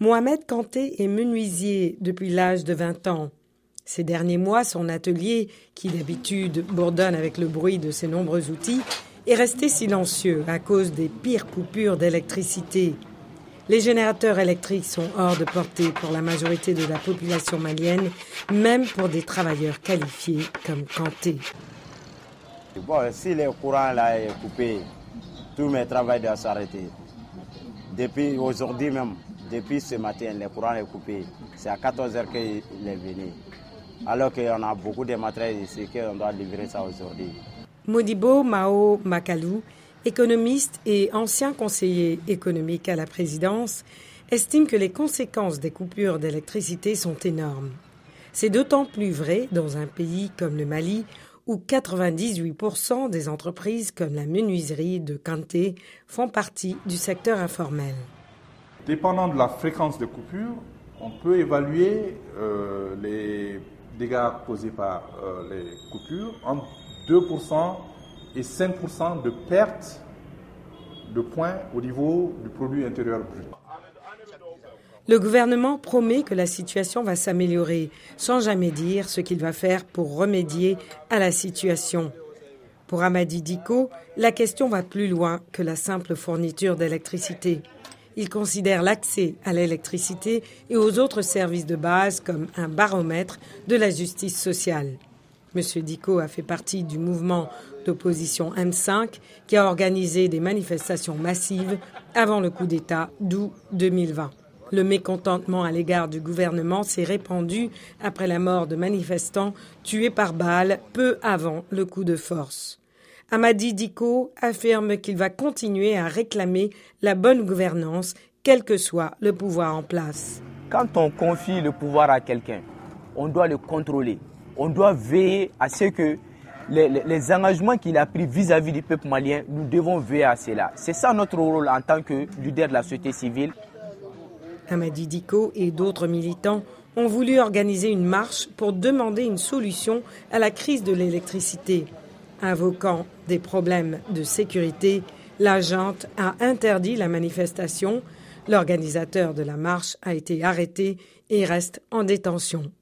Mohamed Kanté est menuisier depuis l'âge de 20 ans. Ces derniers mois, son atelier, qui d'habitude bourdonne avec le bruit de ses nombreux outils, est resté silencieux à cause des pires coupures d'électricité. Les générateurs électriques sont hors de portée pour la majorité de la population malienne, même pour des travailleurs qualifiés comme Kanté. Bon, si le courant là est coupé, tous mes travaux doivent s'arrêter. Depuis aujourd'hui même, depuis ce matin, le courant est coupé. C'est à 14 h qu'il est venu. Alors qu'on a beaucoup de matériel ici, qu'on doit livrer ça aujourd'hui. Modibo Mao Makalou économiste et ancien conseiller économique à la présidence, estime que les conséquences des coupures d'électricité sont énormes. C'est d'autant plus vrai dans un pays comme le Mali où 98% des entreprises comme la menuiserie de Kanté font partie du secteur informel. Dépendant de la fréquence de coupure, on peut évaluer euh, les dégâts causés par euh, les coupures entre 2% et 5% de perte de points au niveau du produit intérieur brut. Le gouvernement promet que la situation va s'améliorer, sans jamais dire ce qu'il va faire pour remédier à la situation. Pour Amadi Diko, la question va plus loin que la simple fourniture d'électricité. Il considère l'accès à l'électricité et aux autres services de base comme un baromètre de la justice sociale. M. Diko a fait partie du mouvement d'opposition M5 qui a organisé des manifestations massives avant le coup d'État d'août 2020. Le mécontentement à l'égard du gouvernement s'est répandu après la mort de manifestants tués par balles peu avant le coup de force. Amadi Diko affirme qu'il va continuer à réclamer la bonne gouvernance, quel que soit le pouvoir en place. Quand on confie le pouvoir à quelqu'un, on doit le contrôler on doit veiller à ce que les, engagements qu'il a pris vis-à-vis du peuple malien, nous devons veiller à cela. C'est ça notre rôle en tant que leader de la société civile. Hamadi Diko et d'autres militants ont voulu organiser une marche pour demander une solution à la crise de l'électricité. Invoquant des problèmes de sécurité, l'agente a interdit la manifestation. L'organisateur de la marche a été arrêté et reste en détention.